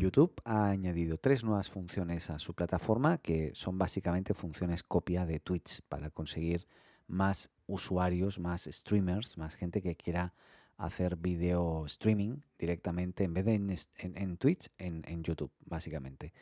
YouTube ha añadido tres nuevas funciones a su plataforma que son básicamente funciones copia de Twitch para conseguir más usuarios, más streamers, más gente que quiera hacer video streaming directamente en vez de en, Twitch, en, en, YouTube, básicamente.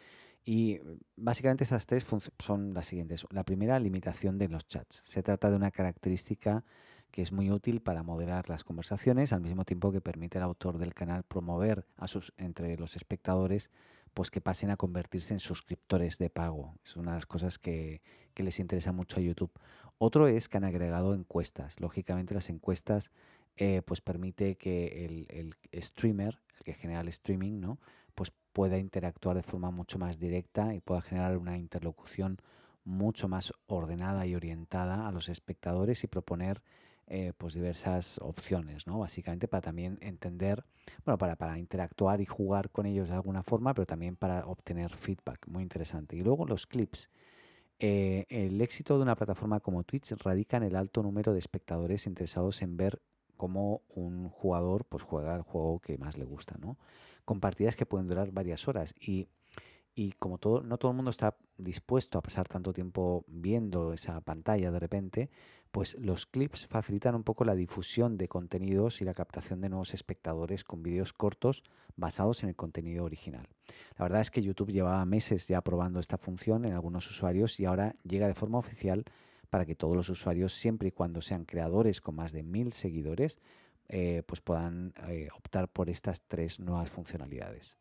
Y básicamente esas tres son las siguientes. La primera, limitación de los chats. Se trata de una característica que es muy útil para moderar las conversaciones, al mismo tiempo que permite al autor del canal promover a sus, entre los espectadores pues que pasen a convertirse en suscriptores de pago. Es una de las cosas que, les interesa mucho a YouTube. Otro es que han agregado encuestas. Lógicamente las encuestas eh, pues permite que el, el, streamer, el que genera el streaming, ¿no? pues pueda interactuar de forma mucho más directa y pueda generar una interlocución mucho más ordenada y orientada a los espectadores y proponer eh, pues diversas opciones, ¿no? Básicamente para también entender, bueno, para, para interactuar y jugar con ellos de alguna forma, pero también para obtener feedback, muy interesante. Y luego los clips. Eh, el éxito de una plataforma como Twitch radica en el alto número de espectadores interesados en ver cómo un jugador pues juega el juego que más le gusta, ¿no? Con partidas que pueden durar varias horas y y como todo, no todo el mundo está dispuesto a pasar tanto tiempo viendo esa pantalla de repente, pues los clips facilitan un poco la difusión de contenidos y la captación de nuevos espectadores con vídeos cortos basados en el contenido original. La verdad es que YouTube llevaba meses ya probando esta función en algunos usuarios y ahora llega de forma oficial para que todos los usuarios, siempre y cuando sean creadores con más de mil seguidores, eh, pues puedan eh, optar por estas tres nuevas funcionalidades.